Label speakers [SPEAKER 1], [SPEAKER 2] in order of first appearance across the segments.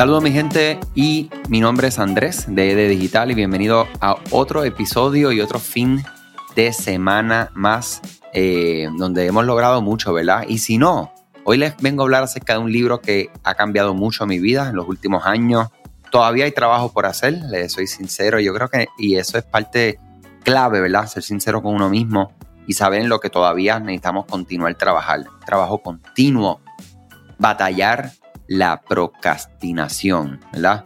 [SPEAKER 1] Saludos mi gente y mi nombre es Andrés de ED Digital y bienvenido a otro episodio y otro fin de semana más eh, donde hemos logrado mucho, ¿verdad? Y si no, hoy les vengo a hablar acerca de un libro que ha cambiado mucho mi vida en los últimos años. Todavía hay trabajo por hacer, les soy sincero, yo creo que, y eso es parte clave, ¿verdad? Ser sincero con uno mismo y saber en lo que todavía necesitamos continuar trabajar. Trabajo continuo, batallar la procrastinación, ¿verdad?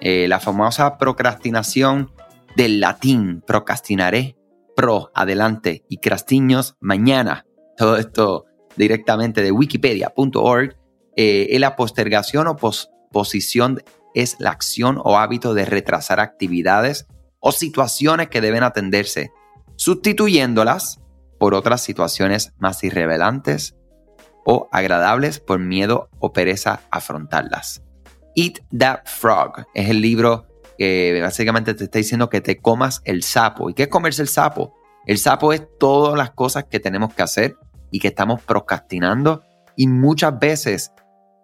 [SPEAKER 1] Eh, la famosa procrastinación del latín, procrastinaré, pro, adelante, y crastiños, mañana. Todo esto directamente de wikipedia.org. Eh, la postergación o posposición es la acción o hábito de retrasar actividades o situaciones que deben atenderse, sustituyéndolas por otras situaciones más irrelevantes o agradables por miedo o pereza afrontarlas. Eat That Frog es el libro que básicamente te está diciendo que te comas el sapo. ¿Y qué es comerse el sapo? El sapo es todas las cosas que tenemos que hacer y que estamos procrastinando y muchas veces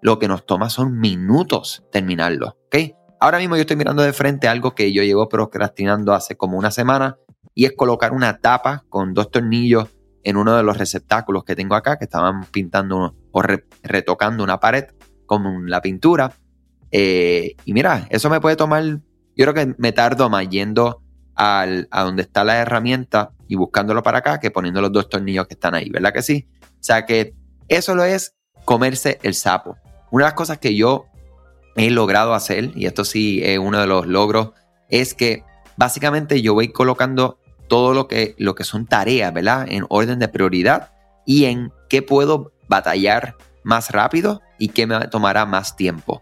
[SPEAKER 1] lo que nos toma son minutos terminarlo. ¿ok? Ahora mismo yo estoy mirando de frente algo que yo llevo procrastinando hace como una semana y es colocar una tapa con dos tornillos en uno de los receptáculos que tengo acá, que estaban pintando o retocando una pared con la pintura. Eh, y mira, eso me puede tomar, yo creo que me tardo más yendo al, a donde está la herramienta y buscándolo para acá que poniendo los dos tornillos que están ahí, ¿verdad que sí? O sea que eso lo es comerse el sapo. Una de las cosas que yo he logrado hacer, y esto sí es uno de los logros, es que básicamente yo voy colocando todo lo que, lo que son tareas, ¿verdad? En orden de prioridad y en qué puedo batallar más rápido y qué me tomará más tiempo.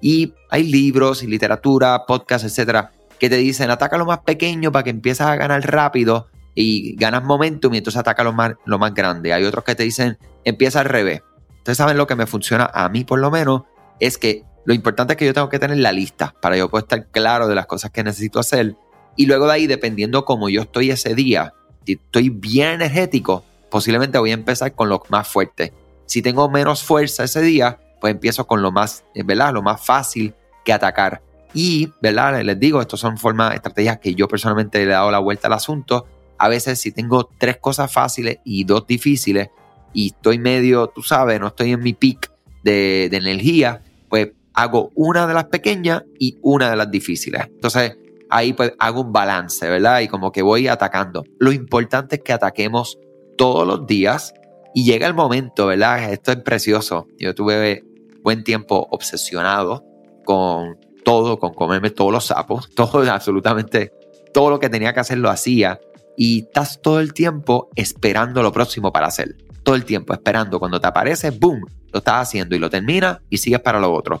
[SPEAKER 1] Y hay libros y literatura, podcasts, etcétera, que te dicen ataca lo más pequeño para que empieces a ganar rápido y ganas momentum y entonces ataca lo más, lo más grande. Hay otros que te dicen empieza al revés. Ustedes saben lo que me funciona a mí por lo menos es que lo importante es que yo tengo que tener la lista para yo poder estar claro de las cosas que necesito hacer y luego de ahí, dependiendo cómo yo estoy ese día, si estoy bien energético, posiblemente voy a empezar con lo más fuerte. Si tengo menos fuerza ese día, pues empiezo con lo más, eh, ¿verdad? Lo más fácil que atacar. Y, ¿verdad? Les digo, estas son formas, estrategias que yo personalmente le he dado la vuelta al asunto. A veces si tengo tres cosas fáciles y dos difíciles y estoy medio, tú sabes, no estoy en mi peak de, de energía, pues hago una de las pequeñas y una de las difíciles. Entonces, ahí pues hago un balance, ¿verdad? Y como que voy atacando. Lo importante es que ataquemos todos los días y llega el momento, ¿verdad? Esto es precioso. Yo tuve buen tiempo obsesionado con todo, con comerme todos los sapos, todo, absolutamente todo lo que tenía que hacer lo hacía. Y estás todo el tiempo esperando lo próximo para hacer. Todo el tiempo esperando. Cuando te aparece, ¡boom! Lo estás haciendo y lo terminas y sigues para lo otro.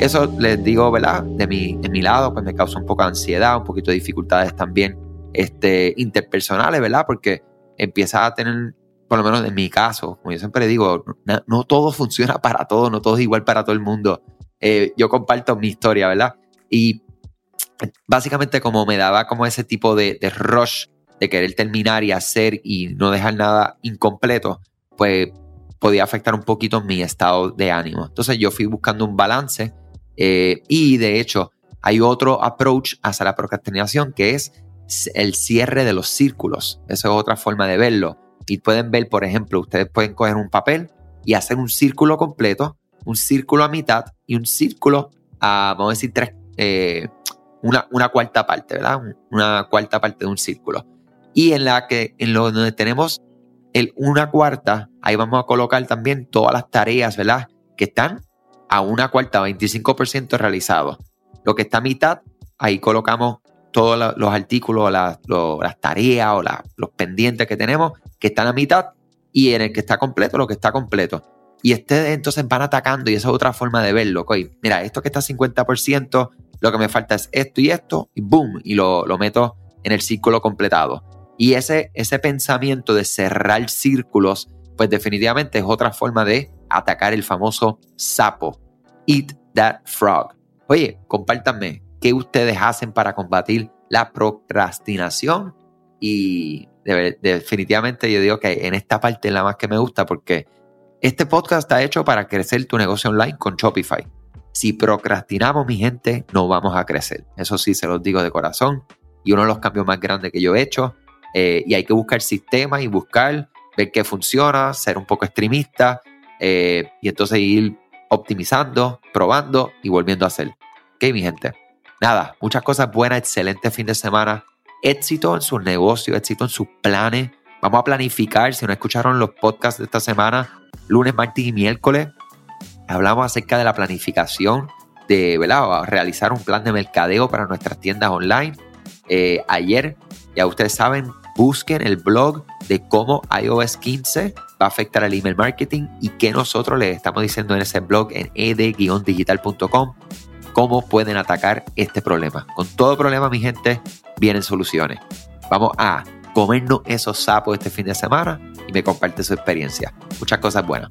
[SPEAKER 1] Eso les digo, ¿verdad? De mi, de mi lado, pues me causa un poco de ansiedad, un poquito de dificultades también este, interpersonales, ¿verdad? Porque empieza a tener, por lo menos en mi caso, como yo siempre digo, no, todo funciona para todo, no todo es igual para todo el mundo. Eh, yo comparto mi historia, ¿verdad? Y básicamente como me daba como ese tipo de, de rush de querer terminar y hacer y no dejar nada incompleto, pues podía afectar un poquito mi estado de ánimo. Entonces yo fui buscando un balance eh, y de hecho, hay otro approach hacia la procrastinación que es el cierre de los círculos. Esa es otra forma de verlo. Y pueden ver, por ejemplo, ustedes pueden coger un papel y hacer un círculo completo, un círculo a mitad y un círculo a, vamos a decir, tres, eh, una, una, cuarta parte, ¿verdad? Una cuarta parte de un círculo. Y en la que, en lo donde tenemos el una cuarta, ahí vamos a colocar también todas las tareas, ¿verdad? Que están a una cuarta, 25% realizado. Lo que está a mitad, ahí colocamos todos los artículos, las, tareas o los pendientes que tenemos que están a mitad y en el que está completo, lo que está completo. Y ustedes entonces van atacando y esa es otra forma de verlo. Mira, esto que está a 50%, lo que me falta es esto y esto, y boom, y lo, lo meto en el círculo completado. Y ese, ese pensamiento de cerrar círculos, pues definitivamente es otra forma de atacar el famoso sapo. Eat that frog. Oye, compártanme qué ustedes hacen para combatir la procrastinación y definitivamente yo digo que en esta parte es la más que me gusta porque este podcast está hecho para crecer tu negocio online con Shopify. Si procrastinamos, mi gente, no vamos a crecer. Eso sí, se los digo de corazón. Y uno de los cambios más grandes que yo he hecho. Eh, y hay que buscar sistemas y buscar, ver qué funciona, ser un poco extremista eh, y entonces ir optimizando, probando y volviendo a hacer. Ok, mi gente. Nada, muchas cosas buenas, excelente fin de semana. Éxito en sus negocios, éxito en sus planes. Vamos a planificar. Si no escucharon los podcasts de esta semana, lunes, martes y miércoles, hablamos acerca de la planificación de ¿verdad? realizar un plan de mercadeo para nuestras tiendas online. Eh, ayer, ya ustedes saben, busquen el blog de cómo iOS 15 va a afectar al email marketing y qué nosotros les estamos diciendo en ese blog en ed-digital.com cómo pueden atacar este problema. Con todo problema, mi gente, vienen soluciones. Vamos a comernos esos sapos este fin de semana y me comparte su experiencia. Muchas cosas buenas.